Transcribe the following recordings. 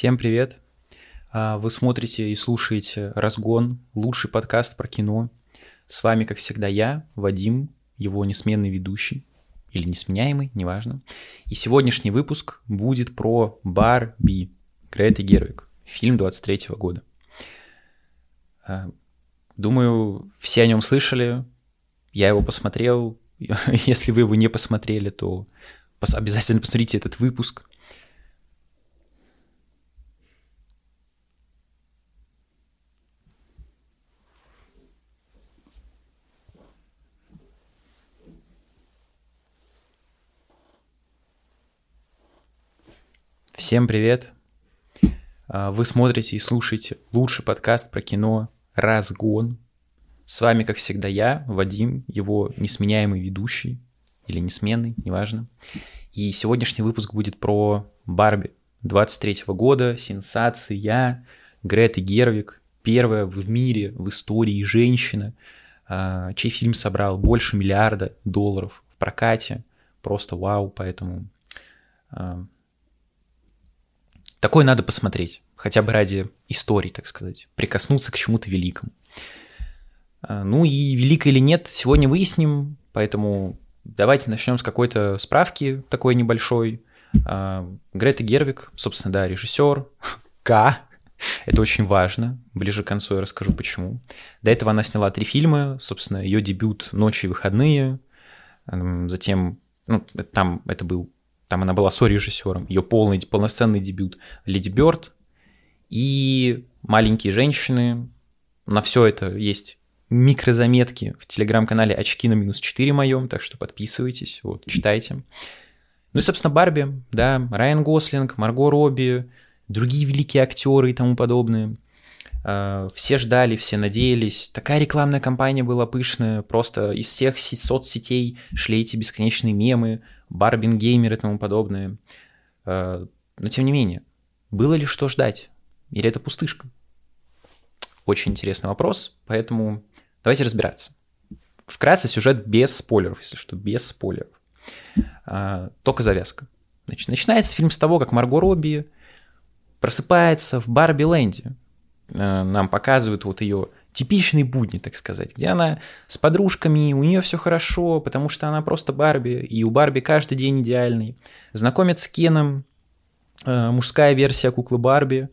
Всем привет! А, вы смотрите и слушаете «Разгон», лучший подкаст про кино. С вами, как всегда, я, Вадим, его несменный ведущий, или несменяемый, неважно. И сегодняшний выпуск будет про «Барби» Греты Гервик, фильм 23 года. А, думаю, все о нем слышали, я его посмотрел. Если вы его не посмотрели, то обязательно посмотрите этот выпуск. Всем привет! А, вы смотрите и слушаете лучший подкаст про кино «Разгон». С вами, как всегда, я, Вадим, его несменяемый ведущий, или несменный, неважно. И сегодняшний выпуск будет про Барби 23 года, сенсация, Греты Гервик, первая в мире, в истории женщина, а, чей фильм собрал больше миллиарда долларов в прокате. Просто вау, поэтому а, Такое надо посмотреть, хотя бы ради истории, так сказать, прикоснуться к чему-то великому. А, ну и велико или нет, сегодня выясним, поэтому давайте начнем с какой-то справки такой небольшой. А, Грета Гервик, собственно, да, режиссер, К, это очень важно. Ближе к концу я расскажу почему. До этого она сняла три фильма. Собственно, ее дебют «Ночи и выходные». Затем, ну, там это был там она была со-режиссером, ее полный, полноценный дебют «Леди Бёрд» и «Маленькие женщины». На все это есть микрозаметки в телеграм-канале «Очки на минус 4» моем, так что подписывайтесь, вот, читайте. Ну и, собственно, Барби, да, Райан Гослинг, Марго Робби, другие великие актеры и тому подобное. А, все ждали, все надеялись. Такая рекламная кампания была пышная, просто из всех соцсетей шли эти бесконечные мемы, Барбин Геймер и тому подобное. Э, но тем не менее, было ли что ждать? Или это пустышка? Очень интересный вопрос, поэтому давайте разбираться. Вкратце сюжет без спойлеров, если что, без спойлеров. Э, только завязка. Значит, начинается фильм с того, как Марго Робби просыпается в Барби Ленде. Э, нам показывают вот ее типичные будни, так сказать, где она с подружками, у нее все хорошо, потому что она просто Барби, и у Барби каждый день идеальный. Знакомят с Кеном, э, мужская версия куклы Барби,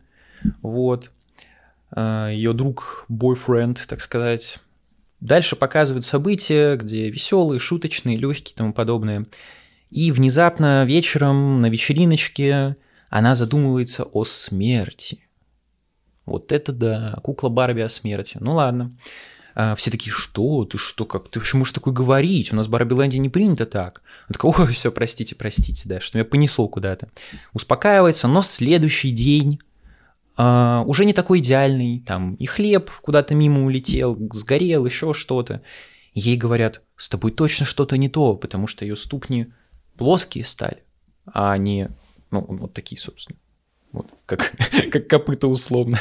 вот, э, ее друг, бойфренд, так сказать. Дальше показывают события, где веселые, шуточные, легкие и тому подобное. И внезапно вечером на вечериночке она задумывается о смерти. Вот это да, кукла Барби о смерти. Ну ладно. А, все такие, что? Ты что? Как? Ты почему можешь такое говорить? У нас в Барби Лэнде не принято так. Он такой, ой, все, простите, простите, да, что меня понесло куда-то. Успокаивается, но следующий день Uh, уже не такой идеальный, там и хлеб куда-то мимо улетел, сгорел, еще что-то. Ей говорят, с тобой точно что-то не то, потому что ее ступни плоские стали, а не, ну, вот такие, собственно. Вот, как, как копыта условно.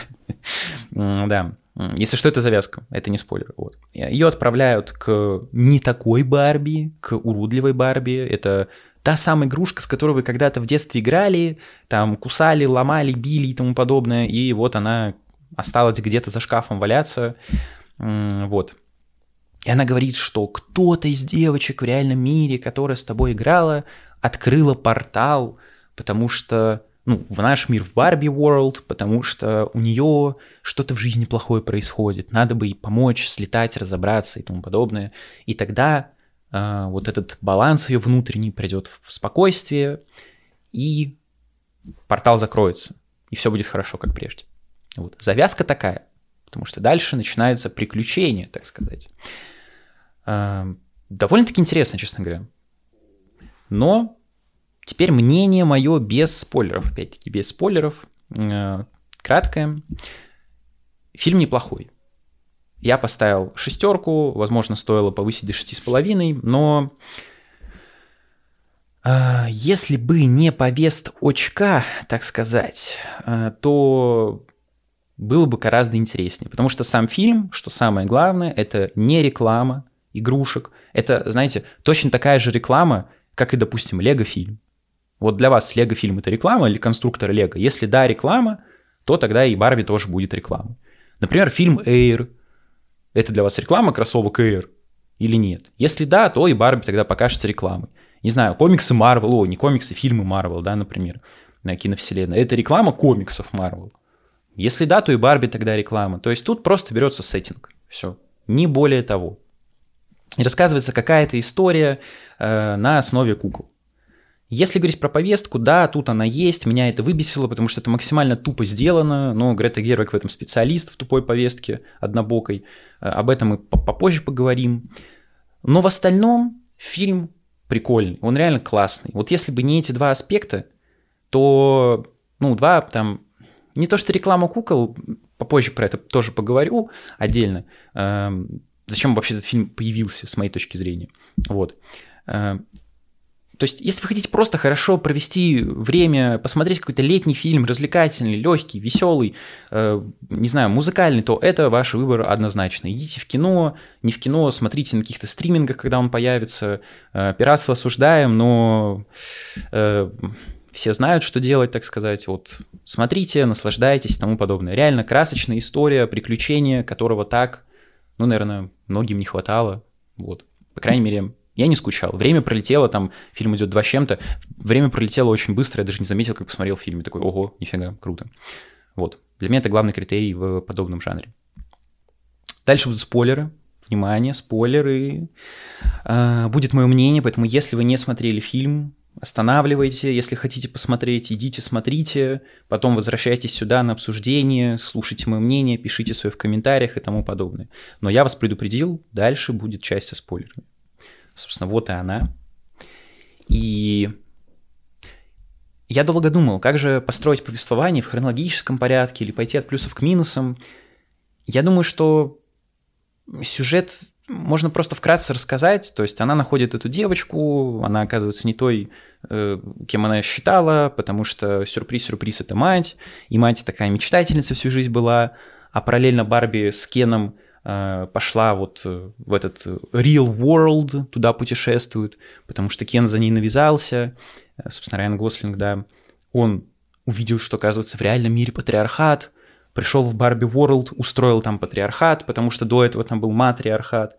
да. Если что, это завязка, это не спойлер. Вот. Ее отправляют к не такой Барби, к уродливой Барби. Это та самая игрушка, с которой вы когда-то в детстве играли, там кусали, ломали, били и тому подобное, и вот она осталась где-то за шкафом валяться. Вот. И она говорит, что кто-то из девочек в реальном мире, которая с тобой играла, открыла портал, потому что ну, в наш мир, в Барби World, потому что у нее что-то в жизни плохое происходит, надо бы ей помочь, слетать, разобраться и тому подобное. И тогда э, вот этот баланс ее внутренний придет в спокойствие, и портал закроется, и все будет хорошо, как прежде. Вот. Завязка такая, потому что дальше начинается приключение, так сказать. Э, довольно-таки интересно, честно говоря. Но Теперь мнение мое без спойлеров, опять-таки без спойлеров, э, краткое. Фильм неплохой. Я поставил шестерку, возможно, стоило повысить до шести с половиной, но э, если бы не повест очка, так сказать, э, то было бы гораздо интереснее. Потому что сам фильм, что самое главное, это не реклама игрушек. Это, знаете, точно такая же реклама, как и, допустим, Лего-фильм Вот для вас Лего фильм это реклама или конструктор Лего? Если да, реклама, то тогда и Барби тоже будет рекламой. Например, фильм Air. Это для вас реклама кроссовок Air или нет? Если да, то и Барби тогда покажется рекламой. Не знаю, комиксы Marvel, о, не комиксы, фильмы Marvel, да, например, на киновселенной. Это реклама комиксов Marvel. Если да, то и Барби тогда реклама. То есть тут просто берется сеттинг. Все. Не более того. И рассказывается какая-то история э, на основе кукол. Если говорить про повестку, да, тут она есть, меня это выбесило, потому что это максимально тупо сделано, но Грета Гервик в этом специалист, в тупой повестке, однобокой. Э, об этом мы попозже поговорим. Но в остальном фильм прикольный, он реально классный. Вот если бы не эти два аспекта, то, ну, два там, не то что реклама кукол, попозже про это тоже поговорю отдельно, эм, зачем вообще этот фильм появился, с моей точки зрения. Вот. То есть, если вы хотите просто хорошо провести время, посмотреть какой-то летний фильм, развлекательный, легкий, веселый, э, не знаю, музыкальный, то это ваш выбор однозначно. Идите в кино, не в кино, смотрите на каких-то стримингах, когда он появится. Э, пиратство осуждаем, но э, все знают, что делать, так сказать. Вот смотрите, наслаждайтесь и тому подобное. Реально красочная история, приключения, которого так, ну, наверное, многим не хватало. Вот. По крайней мере, я не скучал. Время пролетело, там фильм идет два с чем-то. Время пролетело очень быстро, я даже не заметил, как посмотрел фильм. И такой, ого, нифига, круто. Вот. Для меня это главный критерий в подобном жанре. Дальше будут спойлеры. Внимание, спойлеры. А, будет мое мнение, поэтому если вы не смотрели фильм, останавливайте. Если хотите посмотреть, идите, смотрите. Потом возвращайтесь сюда на обсуждение, слушайте мое мнение, пишите свое в комментариях и тому подобное. Но я вас предупредил, дальше будет часть со спойлерами. Собственно, вот и она. И я долго думал, как же построить повествование в хронологическом порядке или пойти от плюсов к минусам. Я думаю, что сюжет можно просто вкратце рассказать. То есть она находит эту девочку, она оказывается не той, э, кем она считала, потому что сюрприз-сюрприз — это мать, и мать такая мечтательница всю жизнь была, а параллельно Барби с Кеном — пошла вот э, в этот real world, туда путешествует, потому что Кен за ней навязался, э, собственно, Райан Гослинг, да, он увидел, что, оказывается, в реальном мире патриархат, пришел в Барби World, устроил там патриархат, потому что до этого там был матриархат,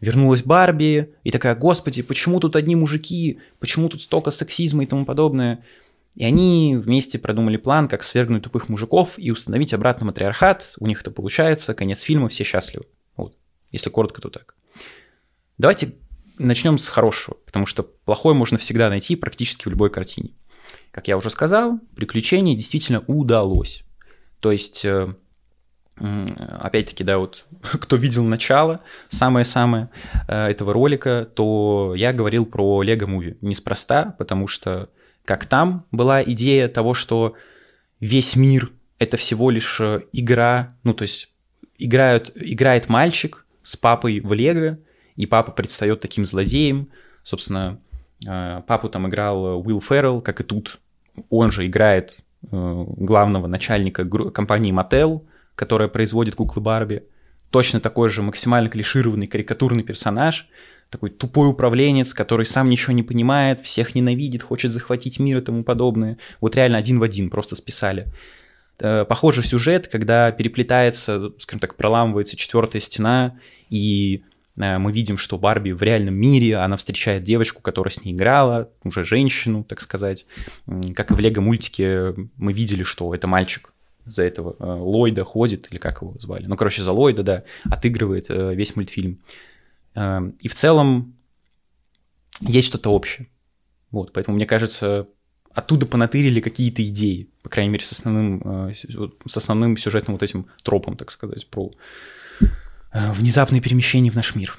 вернулась Барби и такая, господи, почему тут одни мужики, почему тут столько сексизма и тому подобное, и они вместе продумали план, как свергнуть тупых мужиков и установить обратно матриархат. У них это получается, конец фильма, все счастливы. Вот. Если коротко, то так. Давайте начнем с хорошего, потому что плохое можно всегда найти практически в любой картине. Как я уже сказал, приключение действительно удалось. То есть, э, опять-таки, да, вот кто видел начало, самое-самое э, этого ролика, то я говорил про Лего Муви. Неспроста, потому что как там была идея того, что весь мир — это всего лишь э, игра, ну, то есть играют, играет мальчик с папой в Лего, и папа предстает таким злодеем. Собственно, э, папу там играл Уилл Феррелл, как и тут. Он же играет э, главного начальника компании Mattel, которая производит куклы Барби. Точно такой же максимально клишированный карикатурный персонаж — такой тупой управленец, который сам ничего не понимает, всех ненавидит, хочет захватить мир и тому подобное. Вот реально один в один просто списали. Э, похожий сюжет, когда переплетается, скажем так, проламывается четвертая стена, и э, мы видим, что Барби в реальном мире, она встречает девочку, которая с ней играла, уже женщину, так сказать. Как и в Лего-мультике мы видели, что это мальчик за этого э, Ллойда ходит, или как его звали. Ну, короче, за Ллойда, да, отыгрывает весь мультфильм. Эм, и в целом есть что-то общее. Вот, поэтому, мне кажется, оттуда понатырили какие-то идеи, по крайней мере, с основным, э, с основным сюжетным вот этим тропом, так сказать, про э, внезапное перемещение в наш мир.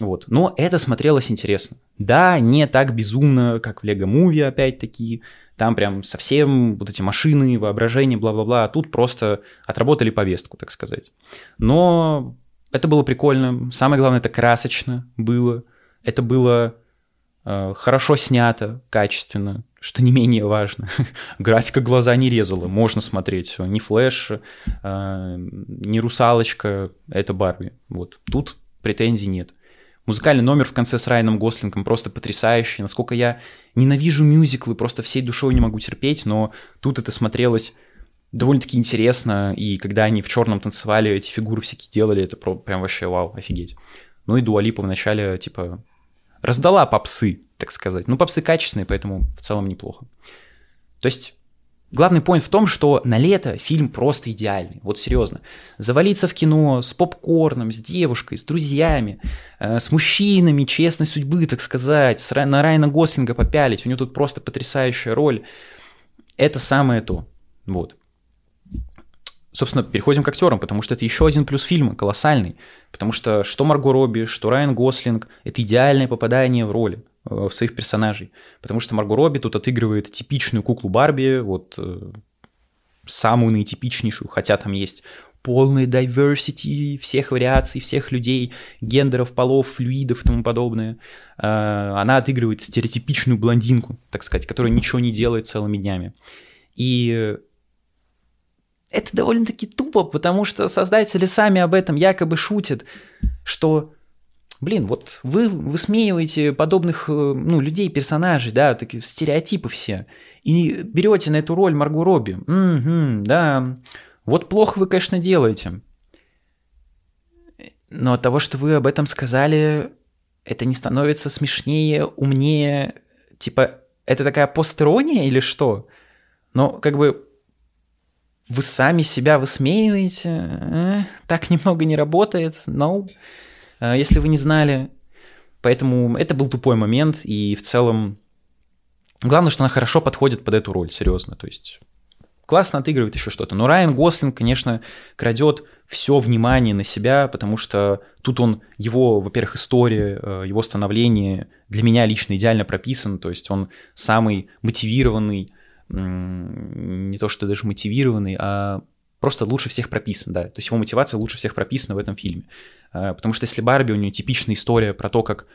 Вот. Но это смотрелось интересно. Да, не так безумно, как в Лего Муви, опять-таки. Там прям совсем вот эти машины, воображение, бла-бла-бла. А тут просто отработали повестку, так сказать. Но это было прикольно. Самое главное, это красочно было. Это было э, хорошо снято, качественно, что не менее важно. Графика глаза не резала, можно смотреть все. Не флэш, э, не русалочка, это Барби. Вот тут претензий нет. Музыкальный номер в конце с Райаном Гослингом просто потрясающий. Насколько я ненавижу мюзиклы, просто всей душой не могу терпеть, но тут это смотрелось довольно-таки интересно, и когда они в черном танцевали, эти фигуры всякие делали, это прям вообще вау, офигеть. Ну и Дуалипа вначале, типа, раздала попсы, так сказать. Ну, попсы качественные, поэтому в целом неплохо. То есть Главный point в том, что на лето фильм просто идеальный. Вот серьезно. Завалиться в кино с попкорном, с девушкой, с друзьями, э, с мужчинами честной судьбы, так сказать, с, на Райана Гослинга попялить. У него тут просто потрясающая роль. Это самое то. Вот. Собственно, переходим к актерам, потому что это еще один плюс фильма, колоссальный. Потому что что Марго Робби, что Райан Гослинг — это идеальное попадание в роли. Э, в своих персонажей. Потому что Марго Робби тут отыгрывает типичную куклу Барби, вот э, самую наитипичнейшую, хотя там есть полный diversity всех вариаций, всех людей, гендеров, полов, флюидов и тому подобное. Э, она отыгрывает стереотипичную блондинку, так сказать, которая ничего не делает целыми днями. И это довольно-таки тупо, потому что создатели сами об этом якобы шутят, что блин, вот вы высмеиваете подобных э, ну, людей, персонажей, да, такие стереотипы все, и берете на эту роль Марго Робби. Угу, да, вот плохо вы, конечно, делаете. Но от того, что вы об этом сказали, это не становится смешнее, умнее, типа, это такая постерония или что? Но как бы вы сами себя высмеиваете, э, так немного не работает, но... Э, если вы не знали. Поэтому это был тупой момент, и в целом... Главное, что она хорошо подходит под эту роль, серьезно. То есть классно отыгрывает еще что-то. Но Райан Гослинг, конечно, крадет все внимание на себя, потому что тут он, его, во-первых, история, э, его становление для меня лично идеально прописан, то есть он самый мотивированный, не то что даже мотивированный, а просто лучше всех прописан, да. То есть его мотивация лучше всех прописана в этом фильме. Э, потому что если Барби, у нее типичная история про то, как,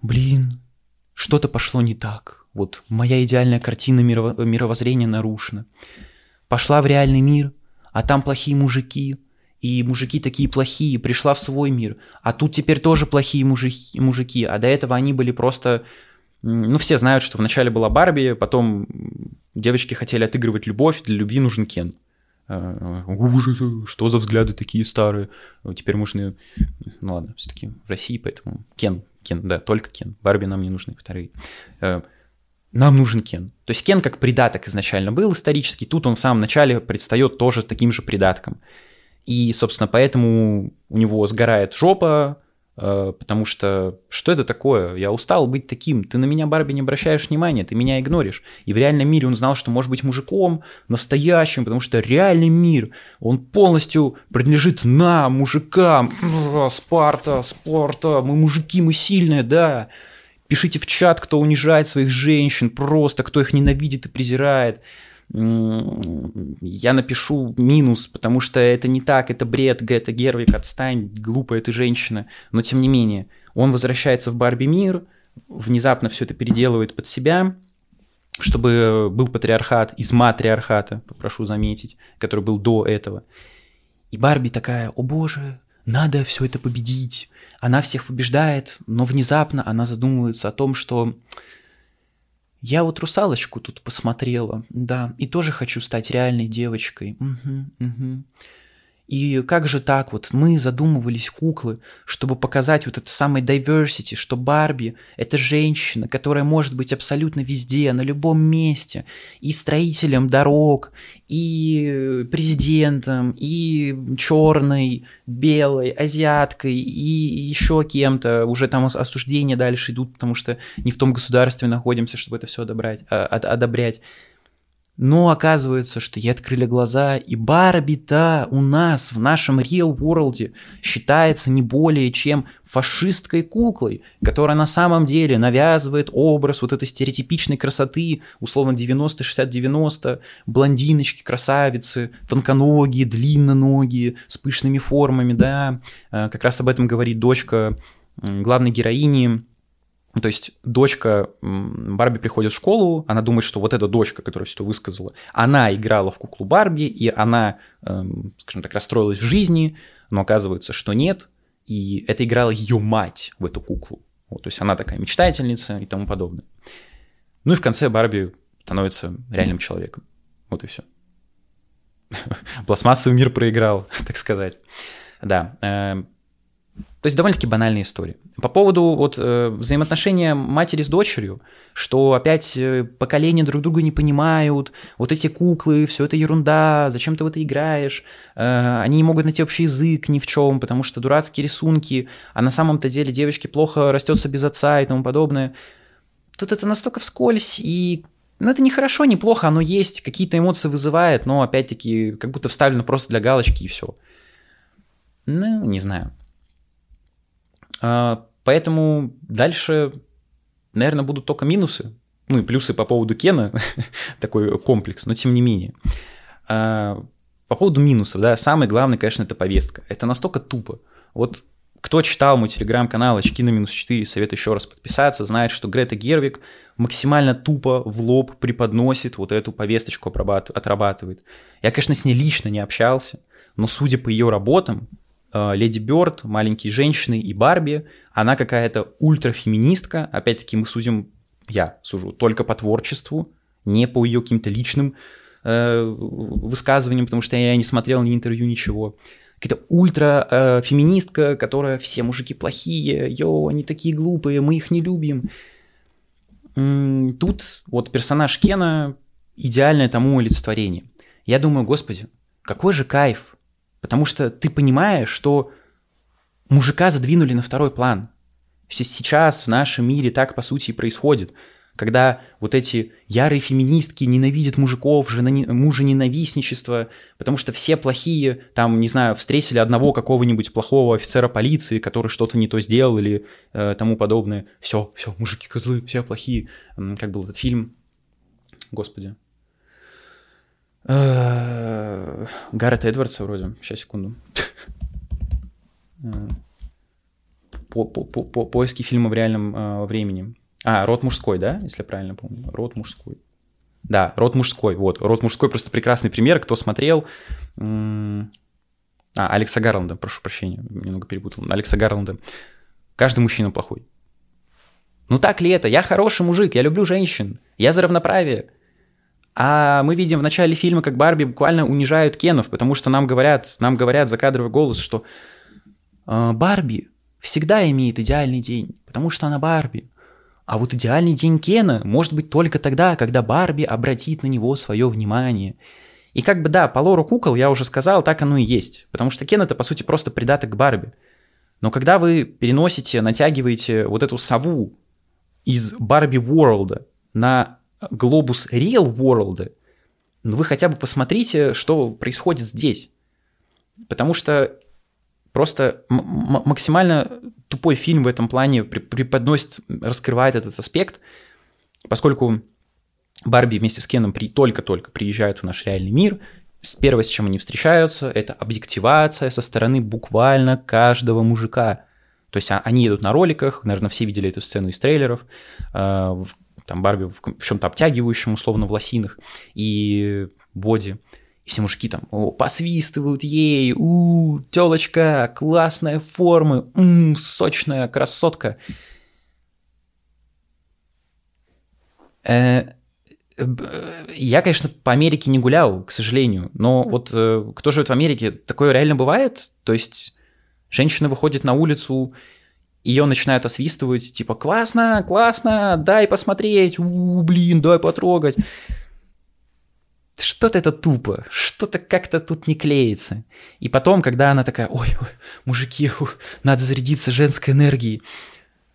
блин, что-то пошло не так. Вот моя идеальная картина мирово- мировоззрения нарушена. Пошла в реальный мир, а там плохие мужики, и мужики такие плохие, пришла в свой мир, а тут теперь тоже плохие мужики, мужики, а до этого они были просто... Ну, все знают, что вначале была Барби, потом девочки хотели отыгрывать любовь, для любви нужен Кен. Э, ужас, что за взгляды такие старые. Теперь можно... Ну ладно, все-таки в России, поэтому Кен, Кен, да, только Кен. Барби нам не нужны вторые. Э, нам нужен Кен. То есть Кен как придаток изначально был исторический, тут он в самом начале предстает тоже таким же придатком. И, собственно, поэтому у него сгорает жопа, потому что что это такое? Я устал быть таким. Ты на меня, Барби, не обращаешь внимания, ты меня игноришь. И в реальном мире он знал, что может быть мужиком, настоящим, потому что реальный мир, он полностью принадлежит нам, мужикам. Спарта, Спарта, мы мужики, мы сильные, да. Пишите в чат, кто унижает своих женщин, просто кто их ненавидит и презирает я напишу минус, потому что это не так, это бред, Гетта Гервик, отстань, глупая ты женщина. Но тем не менее, он возвращается в Барби мир, внезапно все это переделывает под себя, чтобы был патриархат из матриархата, попрошу заметить, который был до этого. И Барби такая, о боже, надо все это победить. Она всех побеждает, но внезапно она задумывается о том, что я вот русалочку тут посмотрела, да, и тоже хочу стать реальной девочкой. Угу, угу. И как же так вот, мы задумывались куклы, чтобы показать вот это самое diversity, что Барби — это женщина, которая может быть абсолютно везде, на любом месте, и строителем дорог, и президентом, и черной, белой, азиаткой, и еще кем-то. Уже там осуждения дальше идут, потому что не в том государстве находимся, чтобы это все одобрять, а, одобрять. Но оказывается, что ей открыли глаза, и Барби-то у нас в нашем real world считается не более чем фашисткой куклой, которая на самом деле навязывает образ вот этой стереотипичной красоты, условно 90-60-90, блондиночки, красавицы, тонконогие, длинноногие, с пышными формами, да, э, как раз об этом говорит дочка главной героини, то есть дочка Барби приходит в школу, она думает, что вот эта дочка, которая все это высказала, она играла в куклу Барби, и она, эм, скажем так, расстроилась в жизни, но оказывается, что нет. и это играла ее мать в эту куклу. Вот, то есть она такая мечтательница и тому подобное. Ну и в конце Барби становится реальным человеком. Вот и все. Пластмассовый мир проиграл, так сказать. Да. То есть довольно-таки банальная история. По поводу вот э, взаимоотношения матери с дочерью, что опять э, поколения друг друга не понимают, вот эти куклы, все это ерунда, зачем ты в это играешь, э, они не могут найти общий язык ни в чем, потому что дурацкие рисунки, а на самом-то деле девочке плохо растется без отца и тому подобное. Тут это настолько вскользь, и ну, это не хорошо, не плохо, оно есть, какие-то эмоции вызывает, но опять-таки как будто вставлено просто для галочки и все. Ну, не знаю. А, поэтому дальше, наверное, будут только минусы. Ну и плюсы по поводу Кена, такой комплекс, но тем не менее. А, по поводу минусов, да, самое главное, конечно, это повестка. Это настолько тупо. Вот кто читал мой телеграм-канал «Очки на минус 4», советую еще раз подписаться, знает, что Грета Гервик максимально тупо в лоб преподносит вот эту повесточку, отрабатывает. Я, конечно, с ней лично не общался, но судя по ее работам, Леди Бёрд, маленькие женщины и Барби, она какая-то ультрафеминистка. Опять-таки мы судим, я сужу, только по творчеству, не по ее каким-то личным э, высказываниям, потому что я не смотрел ни интервью, ничего. Какая-то ультрафеминистка, э, которая все мужики плохие, йо, они такие глупые, мы их не любим. Тут вот персонаж Кена идеальное тому олицетворение. Я думаю, господи, какой же кайф Потому что ты понимаешь, что мужика задвинули на второй план. Сейчас в нашем мире так, по сути, и происходит. Когда вот эти ярые феминистки ненавидят мужиков, жена, мужа ненавистничество, потому что все плохие, там, не знаю, встретили одного какого-нибудь плохого офицера полиции, который что-то не то сделал или э, тому подобное. Все, все, мужики козлы, все плохие. Как был этот фильм? Господи, Гаррет Эдвардса вроде. Сейчас, секунду. Э, по, по, по, поиски фильма в реальном э, времени. А, род мужской, да, если я правильно помню? Род мужской. Да, род мужской. Вот, род мужской просто прекрасный пример. Кто смотрел... А, Алекса Гарланда, прошу прощения, немного перепутал. Алекса Гарланда. Каждый мужчина плохой. Ну так ли это? Я хороший мужик, я люблю женщин, я за равноправие. А мы видим в начале фильма, как Барби буквально унижают Кенов, потому что нам говорят, нам говорят закадровый голос, что э, Барби всегда имеет идеальный день, потому что она Барби. А вот идеальный день Кена может быть только тогда, когда Барби обратит на него свое внимание. И как бы да, по лору кукол, я уже сказал, так оно и есть. Потому что Кен это, по сути, просто придаток к Барби. Но когда вы переносите, натягиваете вот эту сову из Барби Уорлда на глобус Real World, ну вы хотя бы посмотрите, что происходит здесь. Потому что просто максимально тупой фильм в этом плане преподносит, раскрывает этот аспект, поскольку Барби вместе с Кеном при, только-только приезжают в наш реальный мир, первое, с чем они встречаются, это объективация со стороны буквально каждого мужика. То есть а, они едут на роликах, наверное, все видели эту сцену из трейлеров, а, там Барби в, чем-то обтягивающем, условно, в лосинах, и боди. И все мужики там о, посвистывают ей, у, телочка, классная форма, м, сочная красотка. Э, я, конечно, по Америке не гулял, к сожалению, но вот э, кто живет в Америке, такое реально бывает? То есть женщина выходит на улицу ее начинают освистывать, типа, классно, классно, дай посмотреть, у, блин, дай потрогать. Что-то это тупо, что-то как-то тут не клеится. И потом, когда она такая, ой, ой мужики, надо зарядиться женской энергией.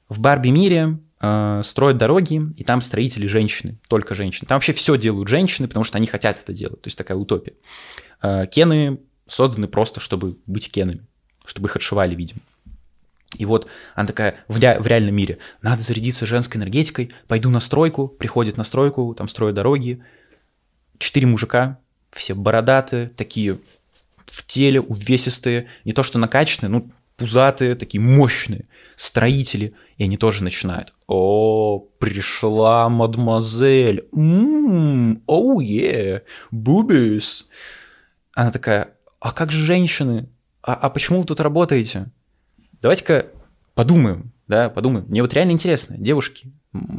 В Барби мире э, строят дороги, и там строители женщины, только женщины. Там вообще все делают женщины, потому что они хотят это делать, то есть такая утопия. Э, кены созданы просто, чтобы быть кенами, чтобы их отшивали, видимо. И вот она такая в, ре- в реальном мире, надо зарядиться женской энергетикой, пойду на стройку, приходит на стройку, там строят дороги. Четыре мужика, все бородатые, такие в теле, увесистые, не то что накачанные, ну, пузатые, такие мощные, строители, и они тоже начинают. О, пришла мадемуазель, ммм, оу, е, бубис. Она такая, а как же женщины? А, а почему вы тут работаете? Давайте-ка подумаем, да, подумаем. Мне вот реально интересно, девушки,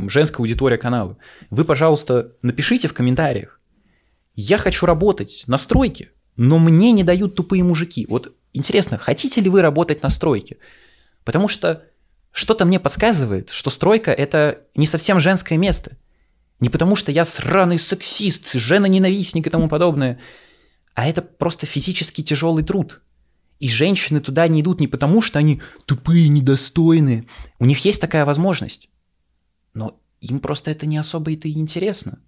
женская аудитория канала, вы, пожалуйста, напишите в комментариях, я хочу работать на стройке, но мне не дают тупые мужики. Вот интересно, хотите ли вы работать на стройке? Потому что что-то мне подсказывает, что стройка – это не совсем женское место. Не потому что я сраный сексист, жена-ненавистник и тому подобное, а это просто физически тяжелый труд. И женщины туда не идут не потому, что они тупые, недостойные. У них есть такая возможность. Но им просто это не особо это и интересно.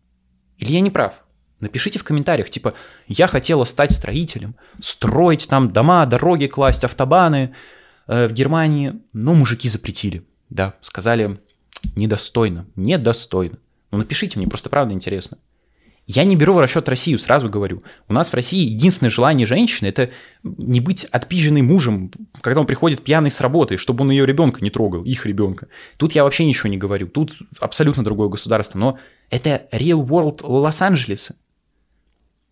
Или я не прав? Напишите в комментариях, типа, я хотела стать строителем, строить там дома, дороги класть, автобаны э, в Германии, но мужики запретили. Да, сказали, недостойно, недостойно. Ну напишите, мне просто правда интересно. Я не беру в расчет Россию, сразу говорю. У нас в России единственное желание женщины – это не быть отпизженной мужем, когда он приходит пьяный с работы, чтобы он ее ребенка не трогал, их ребенка. Тут я вообще ничего не говорю. Тут абсолютно другое государство. Но это real world Лос-Анджелеса.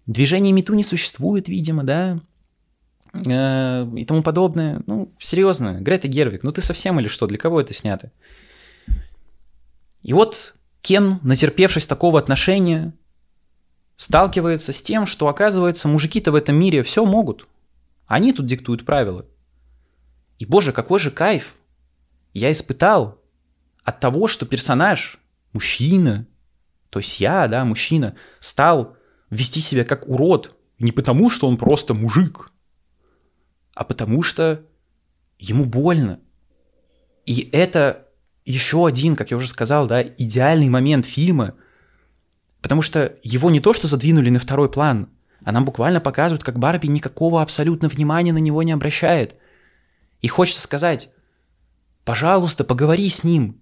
Движение Мету не существует, видимо, да, э, и тому подобное. Ну, серьезно, Грета Гервик, ну ты совсем или что, для кого это снято? И вот Кен, натерпевшись такого отношения, сталкивается с тем, что, оказывается, мужики-то в этом мире все могут. Они тут диктуют правила. И, боже, какой же кайф я испытал от того, что персонаж, мужчина, то есть я, да, мужчина, стал вести себя как урод. Не потому, что он просто мужик, а потому что ему больно. И это еще один, как я уже сказал, да, идеальный момент фильма, потому что его не то, что задвинули на второй план, а нам буквально показывают, как Барби никакого абсолютно внимания на него не обращает. И хочется сказать, пожалуйста, поговори с ним.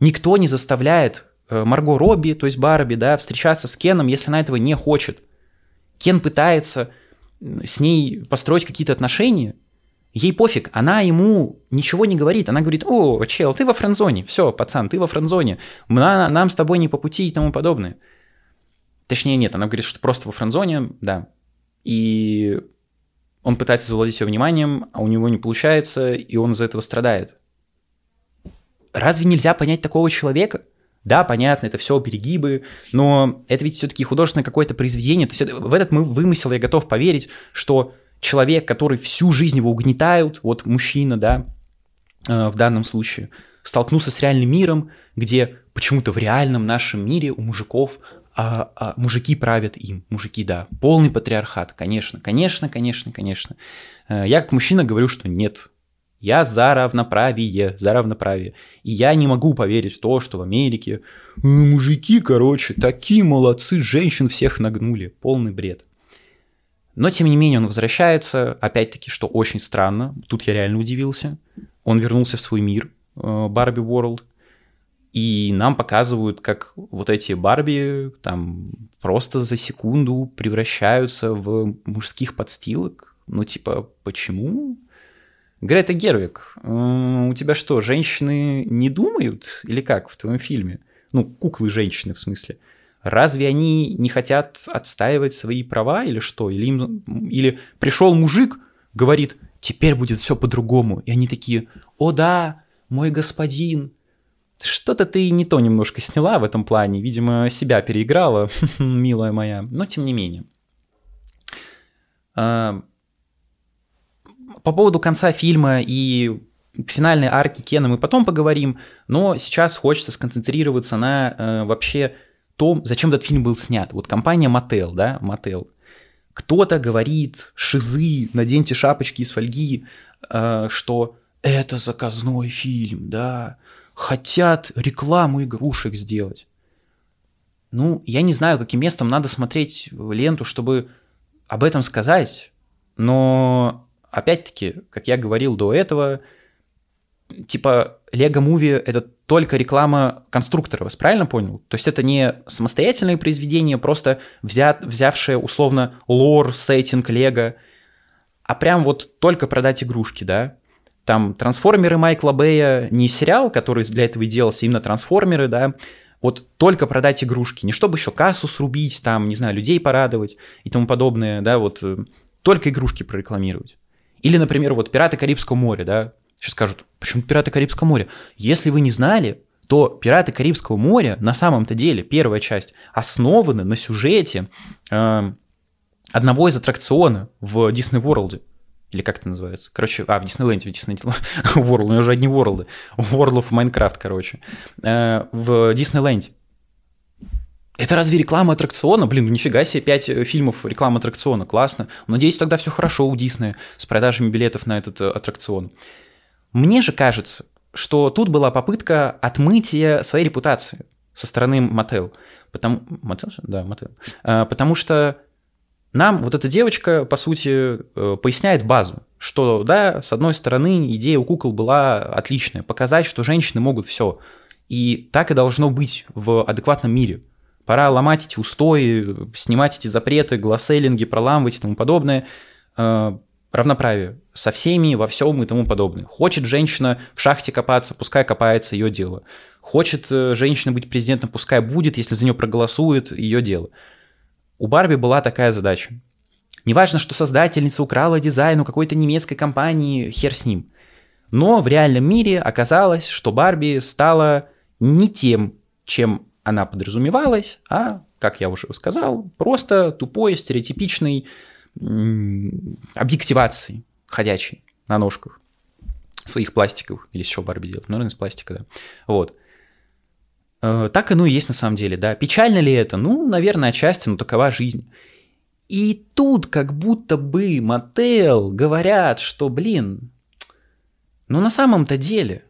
Никто не заставляет Э, Марго Робби, то есть Барби, да, встречаться с Кеном, если она этого не хочет. Кен пытается с ней построить какие-то отношения, ей пофиг, она ему ничего не говорит, она говорит, о, чел, ты во френдзоне, все, пацан, ты во френдзоне, нам, нам с тобой не по пути и тому подобное. Точнее, нет, она говорит, что просто во френдзоне, да. И он пытается завладеть ее вниманием, а у него не получается, и он из-за этого страдает. Разве нельзя понять такого человека – да, понятно, это все перегибы, но это ведь все-таки художественное какое-то произведение. То есть в этот мы вымысел я готов поверить, что человек, который всю жизнь его угнетают, вот мужчина, да, э, в данном случае, столкнулся с реальным миром, где почему-то в реальном нашем мире у мужиков а, а, мужики правят им, мужики, да, полный патриархат, конечно, конечно, конечно, конечно. Э, я как мужчина говорю, что нет, я за равноправие, за равноправие. И я не могу поверить в то, что в Америке «Э, мужики, короче, такие молодцы, женщин всех нагнули. Полный бред. Но, тем не менее, он возвращается, опять-таки, что очень странно, тут я реально удивился. Он вернулся в свой мир, э, Барби World, и нам показывают, как вот эти Барби там просто за секунду превращаются в мужских подстилок. Ну, типа, почему? Грета Гервик, у тебя что, женщины не думают или как в твоем фильме? Ну, куклы женщины в смысле. Разве они не хотят отстаивать свои права или что? Или, им, или пришел мужик, говорит, теперь будет все по-другому. И они такие, о да, мой господин, что-то ты не то немножко сняла в этом плане. Видимо, себя переиграла, милая моя. Но тем не менее. А, по поводу конца фильма и финальной арки Кена мы потом поговорим, но сейчас хочется сконцентрироваться на э, вообще том, зачем этот фильм был снят. Вот компания Mattel, да, Mattel. Кто-то говорит, шизы, наденьте шапочки из фольги, э, что это заказной фильм, да, хотят рекламу игрушек сделать. Ну, я не знаю, каким местом надо смотреть ленту, чтобы об этом сказать, но опять-таки, как я говорил до этого, типа Lego Movie — это только реклама конструктора, вас правильно понял? То есть это не самостоятельное произведение, просто взят, взявшее условно лор, сеттинг Лего, а прям вот только продать игрушки, да? Там «Трансформеры» Майкла Бэя не сериал, который для этого и делался, именно «Трансформеры», да, вот только продать игрушки, не чтобы еще кассу срубить, там, не знаю, людей порадовать и тому подобное, да, вот э, только игрушки прорекламировать. Или, например, вот «Пираты Карибского моря», да, Сейчас скажут, почему «Пираты Карибского моря»? Если вы не знали, то «Пираты Карибского моря» на самом-то деле, первая часть, основаны на сюжете э, одного из аттракционов в Disney World. Или как это называется? Короче, а, в Диснейленде, в Дисней World, у меня уже одни Ворлды. World of Minecraft, короче. Э, в Диснейленде. Это разве реклама аттракциона? Блин, ну нифига себе, 5 э, фильмов реклама аттракциона, классно. Надеюсь, тогда все хорошо у Диснея с продажами билетов на этот э, аттракцион. Мне же кажется, что тут была попытка отмытия своей репутации со стороны Мотел. Потому... Мотел? Да, Мотел. Потому что нам вот эта девочка, по сути, э, поясняет базу, что, да, с одной стороны, идея у кукол была отличная, показать, что женщины могут все. И так и должно быть в адекватном мире. Пора ломать эти устои, снимать эти запреты, гласселлинги, проламывать и тому подобное. Э, равноправие со всеми, во всем и тому подобное. Хочет женщина в шахте копаться, пускай копается, ее дело. Хочет э, женщина быть президентом, пускай будет, если за нее проголосуют, ее дело. У Барби была такая задача. Неважно, что создательница украла дизайн у какой-то немецкой компании, хер с ним. Но в реальном мире оказалось, что Барби стала не тем, чем она подразумевалась, а, как я уже сказал, просто тупой, стереотипичной объективацией ходячей на ножках своих пластиковых, или еще Барби делать, наверное, из пластика, да. Вот. Э, так оно и есть на самом деле, да. Печально ли это? Ну, наверное, отчасти, но такова жизнь. И тут как будто бы Мотел говорят, что, блин, ну на самом-то деле,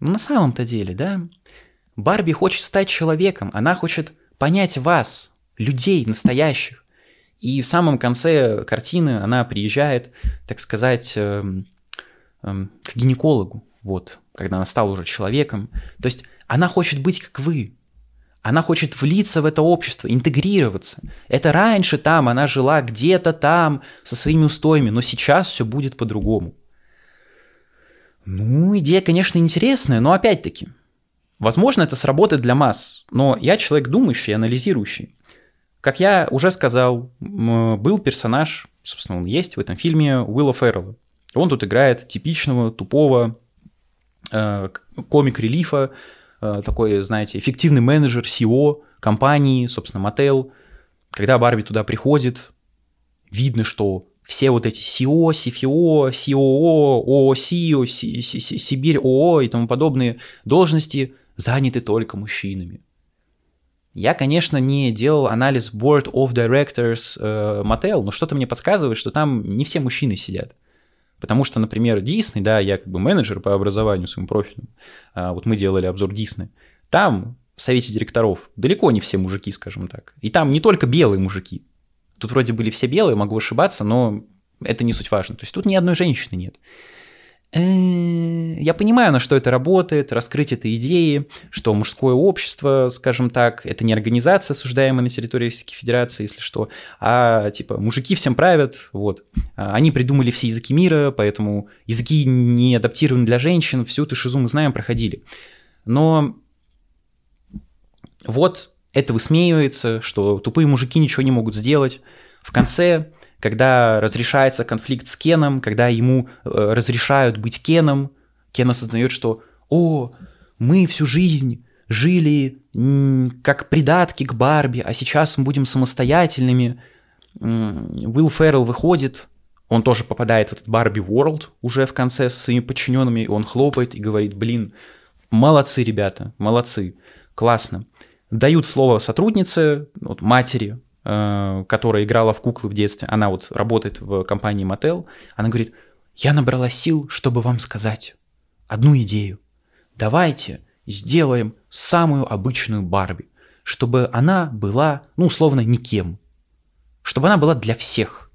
ну на самом-то деле, да, Барби хочет стать человеком, она хочет понять вас, людей настоящих. И в самом конце картины она приезжает, так сказать, эм, эм, к гинекологу, вот, когда она стала уже человеком. То есть она хочет быть как вы. Она хочет влиться в это общество, интегрироваться. Это раньше там, она жила где-то там со своими устоями, но сейчас все будет по-другому. Ну, идея, конечно, интересная, но опять-таки, возможно, это сработает для масс, но я человек думающий, анализирующий. Как я уже сказал, был персонаж, собственно, он есть в этом фильме, Уилла Феррелла. Он тут играет типичного, тупого э, комик-релифа, такой, знаете, эффективный менеджер CEO компании, собственно, мотел. Когда Барби туда приходит, видно, что все вот эти CEO, CFO, COO, ООСИО, Сибирь ООО и тому подобные должности заняты только мужчинами. Я, конечно, не делал анализ Board of Directors э, Mattel, но что-то мне подсказывает, что там не все мужчины сидят. Потому что, например, Disney, да, я как бы менеджер по образованию своим профильным, а, вот мы делали обзор Disney, там в совете директоров далеко не все мужики, скажем так. И там не только белые мужики. Тут вроде были все белые, могу ошибаться, но это не суть важно. То есть тут ни одной женщины нет. Э, я понимаю, на что это работает, раскрыть этой идеи, что мужское общество, скажем так, это не организация, осуждаемая на территории Российской Федерации, если что, а типа мужики всем правят, вот. А, они придумали все языки мира, поэтому языки не адаптированы для женщин, всю эту шизу мы знаем, проходили. Но вот это высмеивается, что тупые мужики ничего не могут сделать. В конце когда разрешается конфликт с Кеном, когда ему э, разрешают быть Кеном, Кен осознает, что «О, мы всю жизнь жили как придатки к Барби, а сейчас мы будем самостоятельными». Уилл Феррелл выходит, он тоже попадает в этот Барби World уже в конце с своими подчиненными, и он хлопает и говорит, блин, молодцы, ребята, молодцы, классно. Дают слово сотруднице, вот, матери которая играла в куклы в детстве, она вот работает в компании Mattel, она говорит, я набрала сил, чтобы вам сказать одну идею. Давайте сделаем самую обычную Барби, чтобы она была, ну, условно, никем. Чтобы она была для всех.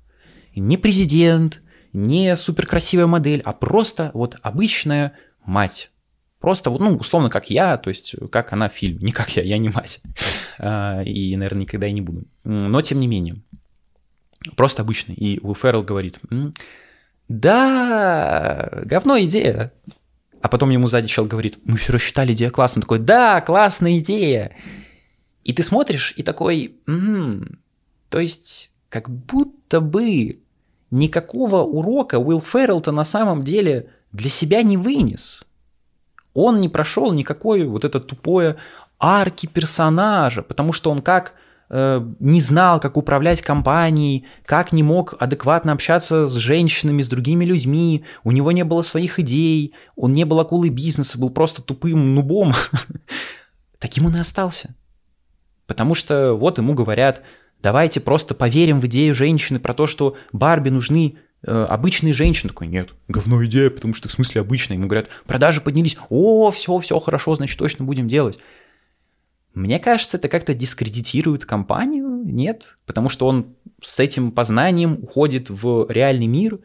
Не президент, не суперкрасивая модель, а просто вот обычная мать. Просто, ну, условно, как я, то есть, как она в фильме. Не как я, я не мать. А, и, наверное, никогда и не буду. Но, тем не менее, просто обычный. И Уилл Феррелл говорит, да, говно идея. А потом ему сзади чел говорит, мы все рассчитали, идея классная. Он такой, да, классная идея. И ты смотришь и такой, м-м, то есть как будто бы никакого урока Уилл Феррелл-то на самом деле для себя не вынес. Он не прошел никакой вот это тупое арки персонажа, потому что он как э, не знал, как управлять компанией, как не мог адекватно общаться с женщинами, с другими людьми, у него не было своих идей, он не был акулой бизнеса, был просто тупым нубом. Таким он и остался. Потому что вот ему говорят, давайте просто поверим в идею женщины про то, что Барби нужны обычные женщины. Такой, нет, говно идея, потому что в смысле обычная. Ему говорят, продажи поднялись, о, все, все хорошо, значит, точно будем делать. Мне кажется, это как-то дискредитирует компанию, нет? Потому что он с этим познанием уходит в реальный мир.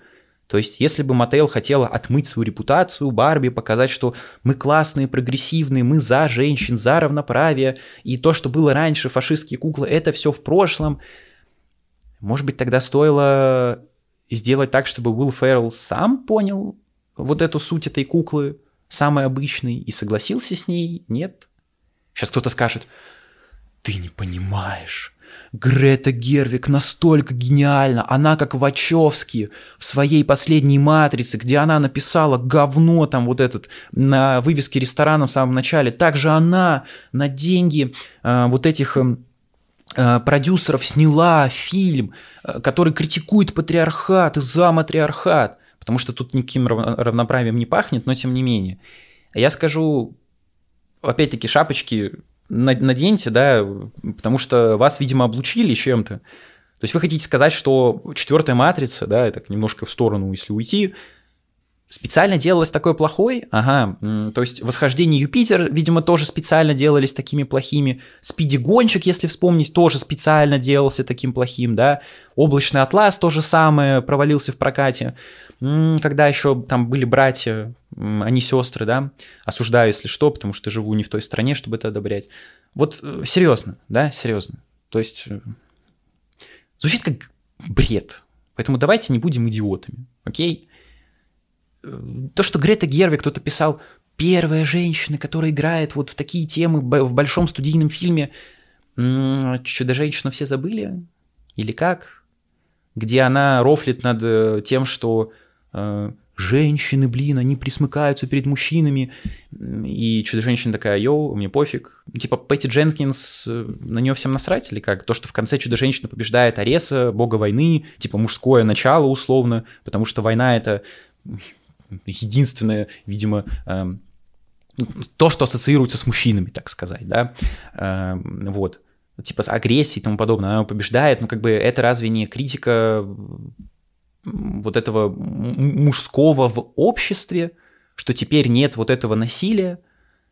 То есть, если бы Мотейл хотела отмыть свою репутацию Барби, показать, что мы классные, прогрессивные, мы за женщин, за равноправие, и то, что было раньше, фашистские куклы, это все в прошлом, может быть, тогда стоило сделать так, чтобы Уилл Феррелл сам понял вот эту суть этой куклы, самой обычной, и согласился с ней? Нет? Сейчас кто-то скажет, ты не понимаешь, Грета Гервик настолько гениальна, она как Вачовски в своей последней «Матрице», где она написала говно там вот этот на вывеске ресторана в самом начале, также она на деньги э, вот этих э, продюсеров сняла фильм, э, который критикует патриархат и за матриархат, потому что тут никаким равноправием не пахнет, но тем не менее. Я скажу, опять-таки, шапочки наденьте, да, потому что вас, видимо, облучили чем-то. То есть вы хотите сказать, что четвертая матрица, да, это немножко в сторону, если уйти, специально делалось такой плохой? Ага, то есть восхождение Юпитер, видимо, тоже специально делались такими плохими. Спиди-гонщик, если вспомнить, тоже специально делался таким плохим, да. Облачный атлас то же самое, провалился в прокате. Когда еще там были братья, они сестры, да, осуждаю, если что, потому что живу не в той стране, чтобы это одобрять. Вот э, серьезно, да, серьезно. То есть э, звучит как бред. Поэтому давайте не будем идиотами, окей? Э, то, что Грета Гервик кто-то писал, первая женщина, которая играет вот в такие темы в большом студийном фильме, Чудо-женщину все забыли? Или как? Где она рофлит над тем, что женщины, блин, они присмыкаются перед мужчинами. И Чудо-женщина такая, йоу, мне пофиг. Типа Пэтти Дженкинс, э, на нее всем насрать или как? То, что в конце Чудо-женщина побеждает Ареса, бога войны, типа мужское начало условно, потому что война это единственное, видимо, эм, то, что ассоциируется с мужчинами, так сказать, да, эм, вот. Типа с агрессией и тому подобное, она побеждает, но как бы это разве не критика вот этого мужского в обществе, что теперь нет вот этого насилия.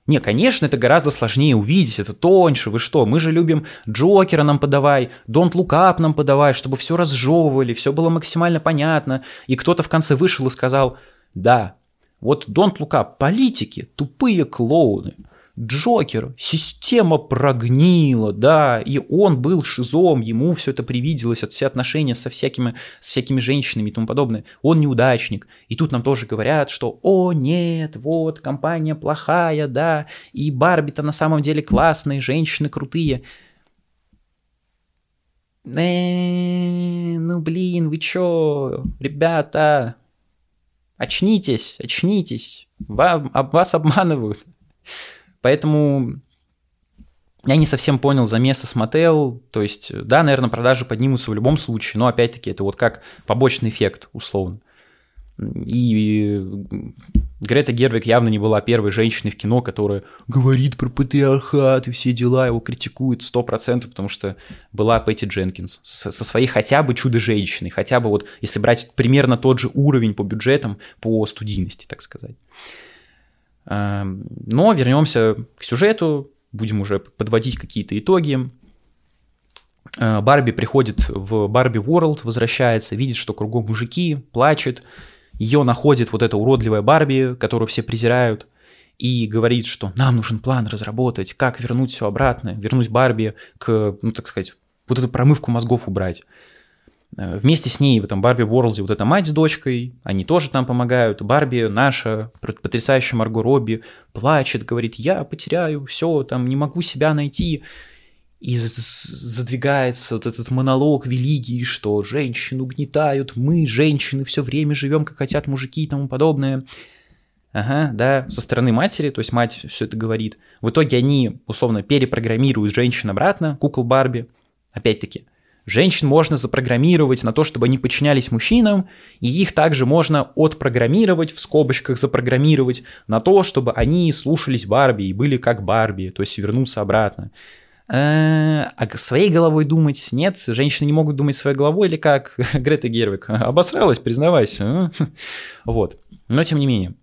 Не, конечно, это гораздо сложнее увидеть, это тоньше, вы что, мы же любим Джокера нам подавай, Don't Look Up нам подавай, чтобы все разжевывали, все было максимально понятно, и кто-то в конце вышел и сказал, да, вот Look Up, политики, тупые клоуны, Джокер, система прогнила, да, и он был шизом, ему все это привиделось, от все отношения со всякими, с всякими женщинами и тому подобное. Он неудачник. И тут нам тоже говорят, что, о, нет, вот, компания плохая, да, и Барби-то на самом деле классные, женщины крутые. Э, ну блин, вы чё, ребята, очнитесь, очнитесь, вам, вас обманывают. Поэтому я не совсем понял замеса с Мотел. То есть, да, наверное, продажи поднимутся в любом случае, но опять-таки это вот как побочный эффект, условно. И Грета Гервик явно не была первой женщиной в кино, которая говорит про патриархат и все дела, его критикует 100%, потому что была Пэтти Дженкинс со своей хотя бы чудо-женщиной, хотя бы вот, если брать примерно тот же уровень по бюджетам, по студийности, так сказать. Эм, но вернемся к сюжету, будем уже подводить какие-то итоги. Э, Барби приходит в Барби World, возвращается, видит, что кругом мужики, плачет. Ее находит вот эта уродливая Барби, которую все презирают, и говорит, что нам нужен план разработать, как вернуть все обратно, вернуть Барби к, ну так сказать, вот эту промывку мозгов убрать. Э, вместе с ней в этом Барби Ворлде вот эта мать с дочкой, они тоже там помогают. Барби наша, потрясающая Марго Робби, плачет, говорит, я потеряю все, там не могу себя найти. И задвигается вот этот монолог великий, что женщину угнетают, мы, женщины, все время живем, как хотят мужики и тому подобное. ага, да, со стороны матери, то есть мать все это говорит. В итоге они, условно, перепрограммируют женщин обратно, кукол Барби. Опять-таки, женщин можно запрограммировать на то, чтобы они подчинялись мужчинам, и их также можно отпрограммировать, в скобочках запрограммировать, на то, чтобы они слушались Барби и были как Барби, то есть вернуться обратно. Э, а своей головой думать нет, женщины не могут думать своей головой или как Грета Гервик. Обосралась, признавайся. Вот. Но тем не менее.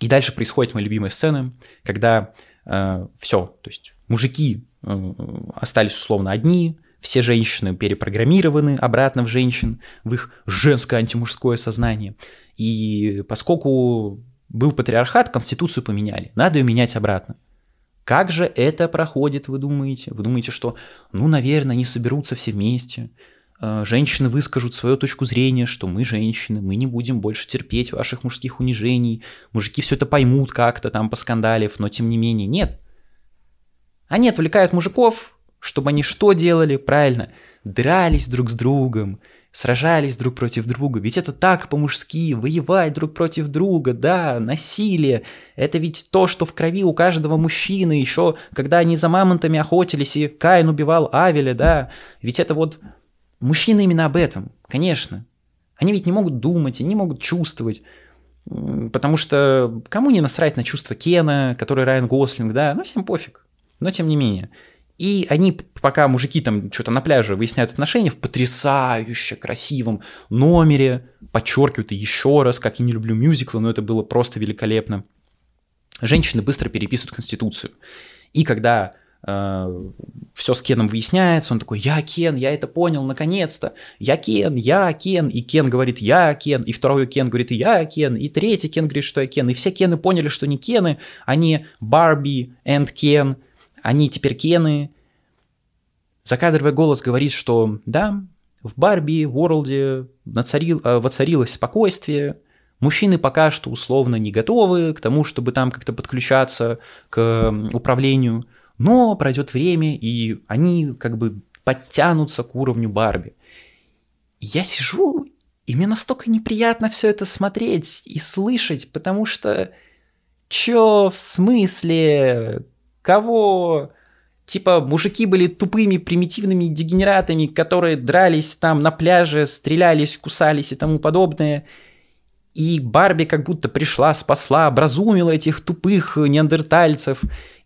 И дальше происходит моя любимая сцена, когда э, все, то есть мужики э, остались условно одни, все женщины перепрограммированы обратно в женщин, в их женское антимужское сознание. И поскольку был патриархат, конституцию поменяли, надо ее менять обратно. Как же это проходит, вы думаете? Вы думаете, что, ну, наверное, они соберутся все вместе, э, женщины выскажут свою точку зрения, что мы женщины, мы не будем больше терпеть ваших мужских унижений, мужики все это поймут как-то там поскандалив, но тем не менее нет. Они отвлекают мужиков, чтобы они что делали? Правильно, дрались друг с другом, сражались друг против друга. Ведь это так по-мужски, воевать друг против друга, да, насилие. Это ведь то, что в крови у каждого мужчины, еще когда они за мамонтами охотились, и Каин убивал Авеля, да. Ведь это вот мужчины именно об этом, конечно. Они ведь не могут думать, они не могут чувствовать. Потому что кому не насрать на чувства Кена, который Райан Гослинг, да, ну всем пофиг. Но тем не менее. И они, пока мужики там что-то на пляже выясняют отношения, в потрясающе красивом номере, подчеркивают еще раз, как я не люблю мюзиклы, но это было просто великолепно. Женщины быстро переписывают Конституцию. И когда э, все с Кеном выясняется, он такой, я Кен, я это понял, наконец-то, я Кен, я Кен, и Кен говорит, я Кен, и второй Кен говорит, я Кен, и третий Кен говорит, что я Кен, и все Кены поняли, что не Кены, они Барби and Кен, они теперь Кены. Закадровый голос говорит, что да, в Барби, Ворлде нацарил, э, воцарилось спокойствие, мужчины пока что условно не готовы к тому, чтобы там как-то подключаться к управлению, но пройдет время, и они как бы подтянутся к уровню Барби. Я сижу, и мне настолько неприятно все это смотреть и слышать, потому что чё в смысле? Кого? Типа, мужики были тупыми, примитивными дегенератами, которые дрались там на пляже, стрелялись, кусались и тому подобное. И Барби как будто пришла, спасла, образумила этих тупых неандертальцев.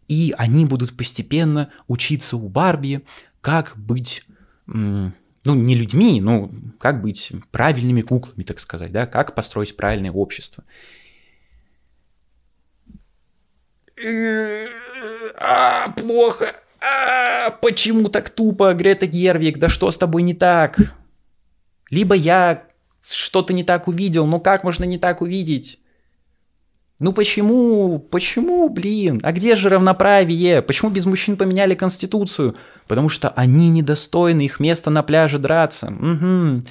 И они будут постепенно учиться у Барби, как быть, ну, не людьми, но как быть правильными куклами, так сказать, да, как построить правильное общество а, плохо, а, почему так тупо, Грета Гервик, да что с тобой не так? Либо я что-то не так увидел, но как можно не так увидеть? Ну почему? Почему, блин? А где же равноправие? Почему без мужчин поменяли конституцию? Потому что они недостойны их места на пляже драться. Угу.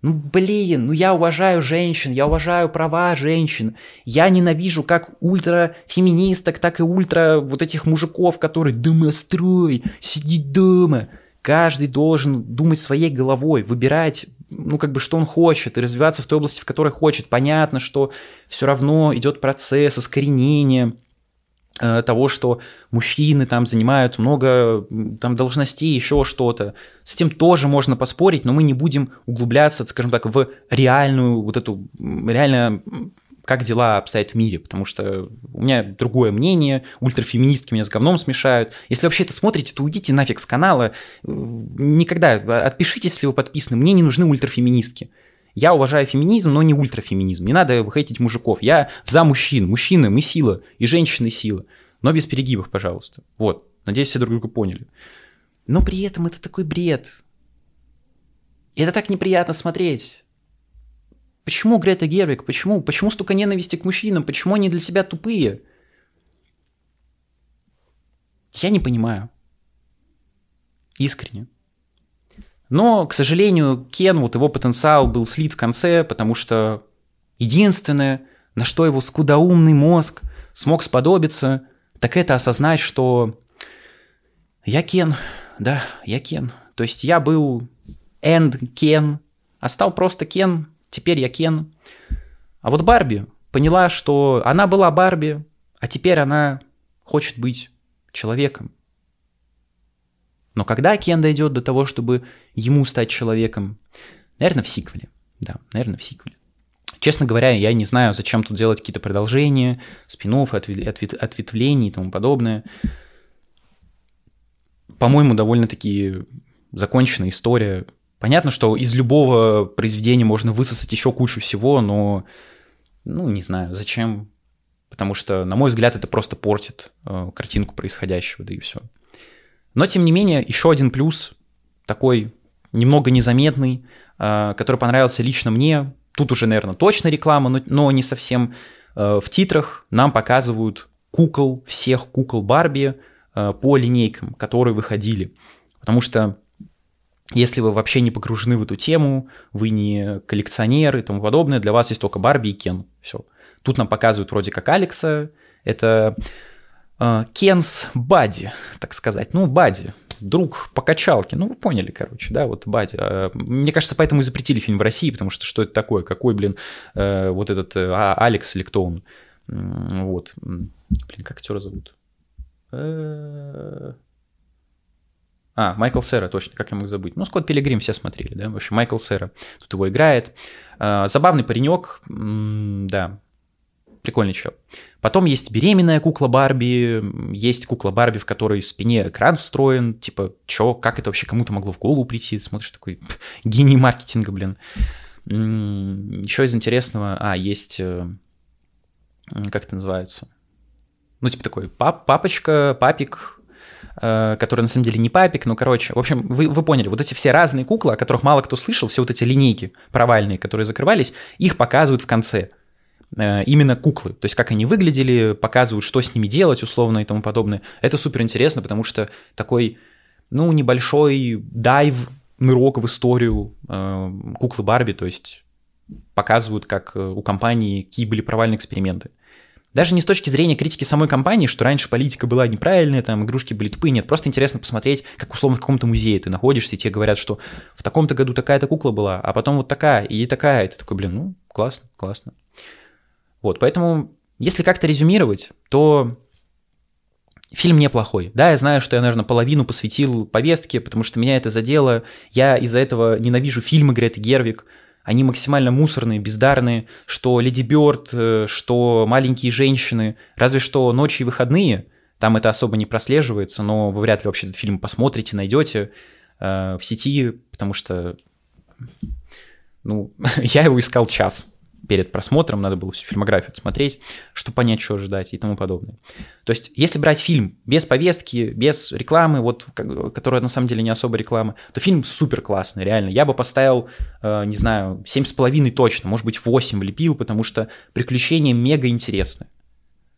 Ну блин, ну я уважаю женщин, я уважаю права женщин. Я ненавижу как ультрафеминисток, так и ультра вот этих мужиков, которые домострой, сиди дома. Каждый должен думать своей головой, выбирать, ну как бы что он хочет, и развиваться в той области, в которой хочет. Понятно, что все равно идет процесс искоренения того, что мужчины там занимают много там должностей, еще что-то. С этим тоже можно поспорить, но мы не будем углубляться, скажем так, в реальную вот эту, реально как дела обстоят в мире, потому что у меня другое мнение, ультрафеминистки меня с говном смешают. Если вообще это смотрите, то уйдите нафиг с канала. Никогда, отпишитесь, если вы подписаны, мне не нужны ультрафеминистки. Я уважаю феминизм, но не ультрафеминизм. Не надо хейтить мужиков. Я за мужчин. Мужчины, мы сила. И женщины сила. Но без перегибов, пожалуйста. Вот. Надеюсь, все друг друга поняли. Но при этом это такой бред. И это так неприятно смотреть. Почему Грета Гервик? Почему? Почему столько ненависти к мужчинам? Почему они для тебя тупые? Я не понимаю. Искренне. Но, к сожалению, Кен, вот его потенциал был слит в конце, потому что единственное, на что его скудоумный мозг смог сподобиться, так это осознать, что я Кен, да, я Кен. То есть я был Энд Кен, а стал просто Кен, теперь я Кен. А вот Барби, поняла, что она была Барби, а теперь она хочет быть человеком. Но когда Кен дойдет до того, чтобы ему стать человеком? Наверное, в сиквеле. Да, наверное, в сиквеле. Честно говоря, я не знаю, зачем тут делать какие-то продолжения, спин ответвлений и тому подобное. По-моему, довольно-таки законченная история. Понятно, что из любого произведения можно высосать еще кучу всего, но, ну, не знаю, зачем. Потому что, на мой взгляд, это просто портит э, картинку происходящего, да и все. Но, тем не менее, еще один плюс, такой немного незаметный, э, который понравился лично мне, тут уже, наверное, точно реклама, но, не совсем. Э, в титрах нам показывают кукол, всех кукол Барби э, по линейкам, которые выходили. Потому что если вы вообще не погружены в эту тему, вы не коллекционер и тому подобное, для вас есть только Барби и Кен. Все. Тут нам показывают вроде как Алекса. Это Кенс Бади, так сказать. Ну, Бади друг по качалке. Ну, вы поняли, короче, да, вот батя. А, мне кажется, поэтому и запретили фильм в России, потому что что это такое? Какой, блин, э, вот этот э, а, Алекс или кто он? Вот. Блин, как актера зовут? Э, а, Майкл Сера, точно, как я мог забыть. Ну, Скотт Пилигрим все смотрели, да, в общем, Майкл Сера тут его играет. Забавный паренек, да, прикольный чел. Потом есть беременная кукла Барби, есть кукла Барби, в которой в спине экран встроен, типа, чё, как это вообще кому-то могло в голову прийти, смотришь, такой гений маркетинга, блин. Еще из интересного, а, есть, э, как это называется, ну, типа такой пап, папочка, папик, э, который на самом деле не папик, ну, короче, в общем, вы, вы поняли, вот эти все разные куклы, о которых мало кто слышал, все вот эти линейки провальные, которые закрывались, их показывают в конце. Э, именно куклы, то есть как они выглядели, показывают, что с ними делать условно и тому подобное. Это супер интересно, потому что такой, ну, небольшой дайв, нырок в историю э, куклы Барби, то есть показывают, как э, у компании какие были провальные эксперименты. Даже не с точки зрения критики самой компании, что раньше политика была неправильная, там игрушки были тупые, нет, просто интересно посмотреть, как условно в каком-то музее ты находишься, и тебе говорят, что в таком-то году такая-то кукла была, а потом вот такая, и такая, и ты такой, блин, ну, классно, классно. Вот, поэтому, если как-то резюмировать, то фильм неплохой. Да, я знаю, что я, наверное, половину посвятил повестке, потому что меня это задело. Я из-за этого ненавижу фильмы Греты Гервик. Они максимально мусорные, бездарные, что Леди Бёрд, э, что маленькие женщины, разве что ночи и выходные, там это особо не прослеживается, но вы вряд ли вообще этот фильм посмотрите, найдете э, в сети, потому что ну, я его искал час, перед просмотром, надо было всю фильмографию смотреть, чтобы понять, что ожидать и тому подобное. То есть, если брать фильм без повестки, без рекламы, вот, которая на самом деле не особо реклама, то фильм супер классный, реально. Я бы поставил, э, не знаю, 7,5 точно, может быть, 8 влепил, потому что приключения мега интересны.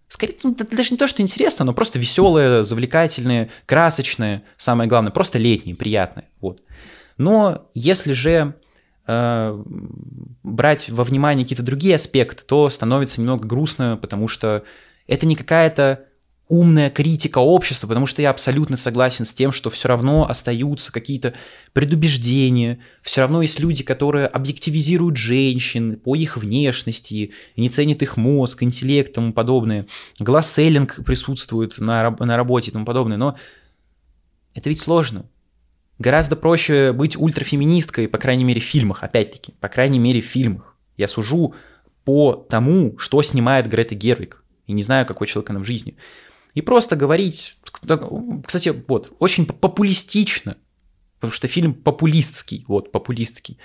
Скорее, ну, это даже не то, что интересно, но просто веселые, завлекательные, красочные, самое главное, просто летние, приятные. Вот. Но если же Э, брать во внимание какие-то другие аспекты, то становится немного грустно, потому что это не какая-то умная критика общества, потому что я абсолютно согласен с тем, что все равно остаются какие-то предубеждения, все равно есть люди, которые объективизируют женщин по их внешности, не ценят их мозг, интеллект и тому подобное. Гласселлинг присутствует на, на работе и тому подобное, но это ведь сложно. Гораздо проще быть ультрафеминисткой, по крайней мере, в фильмах, опять-таки, по крайней мере, в фильмах. Я сужу по тому, что снимает Грета Гервик, и не знаю, какой человек она в жизни. И просто говорить, кстати, вот, очень популистично, потому что фильм популистский, вот, популистский.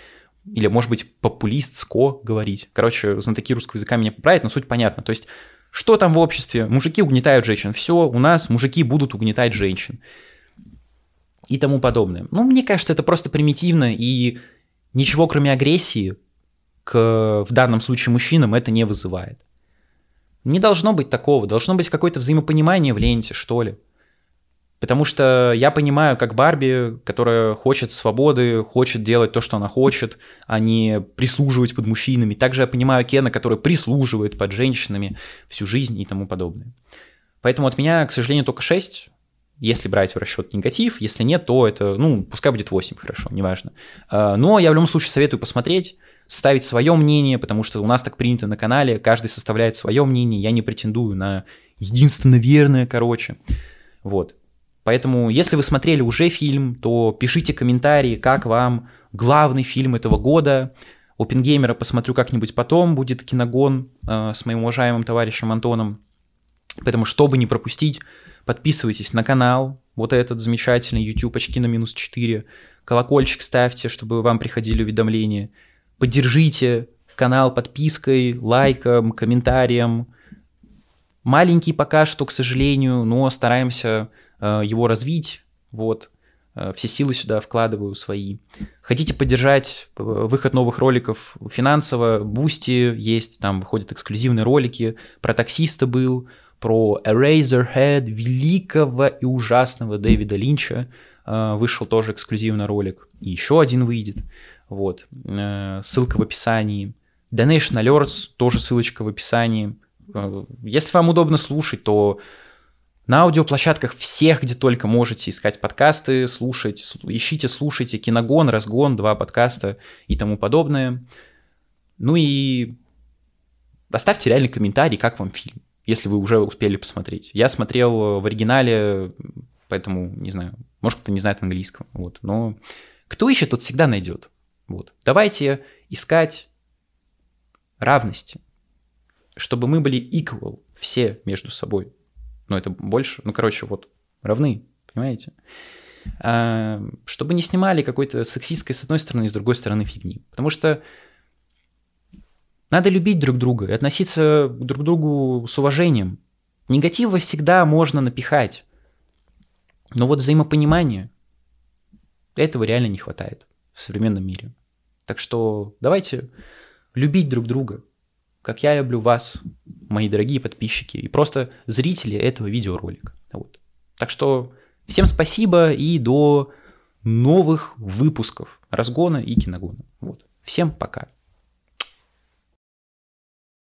Или, может быть, популистско говорить. Короче, знатоки русского языка меня поправят, но суть понятна. То есть, что там в обществе? Мужики угнетают женщин. Все, у нас мужики будут угнетать женщин и тому подобное. Ну, мне кажется, это просто примитивно, и ничего кроме агрессии к, в данном случае, мужчинам это не вызывает. Не должно быть такого, должно быть какое-то взаимопонимание в ленте, что ли. Потому что я понимаю, как Барби, которая хочет свободы, хочет делать то, что она хочет, а не прислуживать под мужчинами. Также я понимаю Кена, который прислуживает под женщинами всю жизнь и тому подобное. Поэтому от меня, к сожалению, только 6 если брать в расчет негатив, если нет, то это, ну, пускай будет 8, хорошо, неважно. А, но я в любом случае советую посмотреть. составить свое мнение, потому что у нас так принято на канале, каждый составляет свое мнение, я не претендую на единственно верное, короче. Вот. Поэтому, если вы смотрели уже фильм, то пишите комментарии, как вам главный фильм этого года. Опенгеймера посмотрю как-нибудь потом, будет киногон э, с моим уважаемым товарищем Антоном. Поэтому, чтобы не пропустить, подписывайтесь на канал, вот этот замечательный YouTube очки на минус 4, колокольчик ставьте, чтобы вам приходили уведомления, поддержите канал подпиской, лайком, комментарием. Маленький пока что, к сожалению, но стараемся э, его развить, вот, э, все силы сюда вкладываю свои. Хотите поддержать э, выход новых роликов финансово, Boosty есть, там выходят эксклюзивные ролики, про таксиста был, про Eraserhead великого и ужасного Дэвида Линча. Э, вышел тоже эксклюзивный ролик. И еще один выйдет. Вот. Э, ссылка в описании. Donation Alerts, тоже ссылочка в описании. Э, если вам удобно слушать, то на аудиоплощадках всех, где только можете искать подкасты, слушать, ищите, слушайте Киногон, Разгон, два подкаста и тому подобное. Ну и оставьте реальный комментарий, как вам фильм если вы уже успели посмотреть. Я смотрел в оригинале, поэтому, не знаю, может, кто-то не знает английского, вот, но кто ищет, тот всегда найдет. Вот. Давайте искать равности, чтобы мы были equal, все между собой. Ну, это больше, ну, короче, вот, равны, понимаете? А, чтобы не снимали какой-то сексистской с одной стороны и с другой стороны фигни. Потому что надо любить друг друга и относиться друг к другу с уважением. Негатива всегда можно напихать. Но вот взаимопонимания, этого реально не хватает в современном мире. Так что давайте любить друг друга, как я люблю вас, мои дорогие подписчики, и просто зрители этого видеоролика. Вот. Так что всем спасибо и до новых выпусков разгона и киногона. Вот. Всем пока.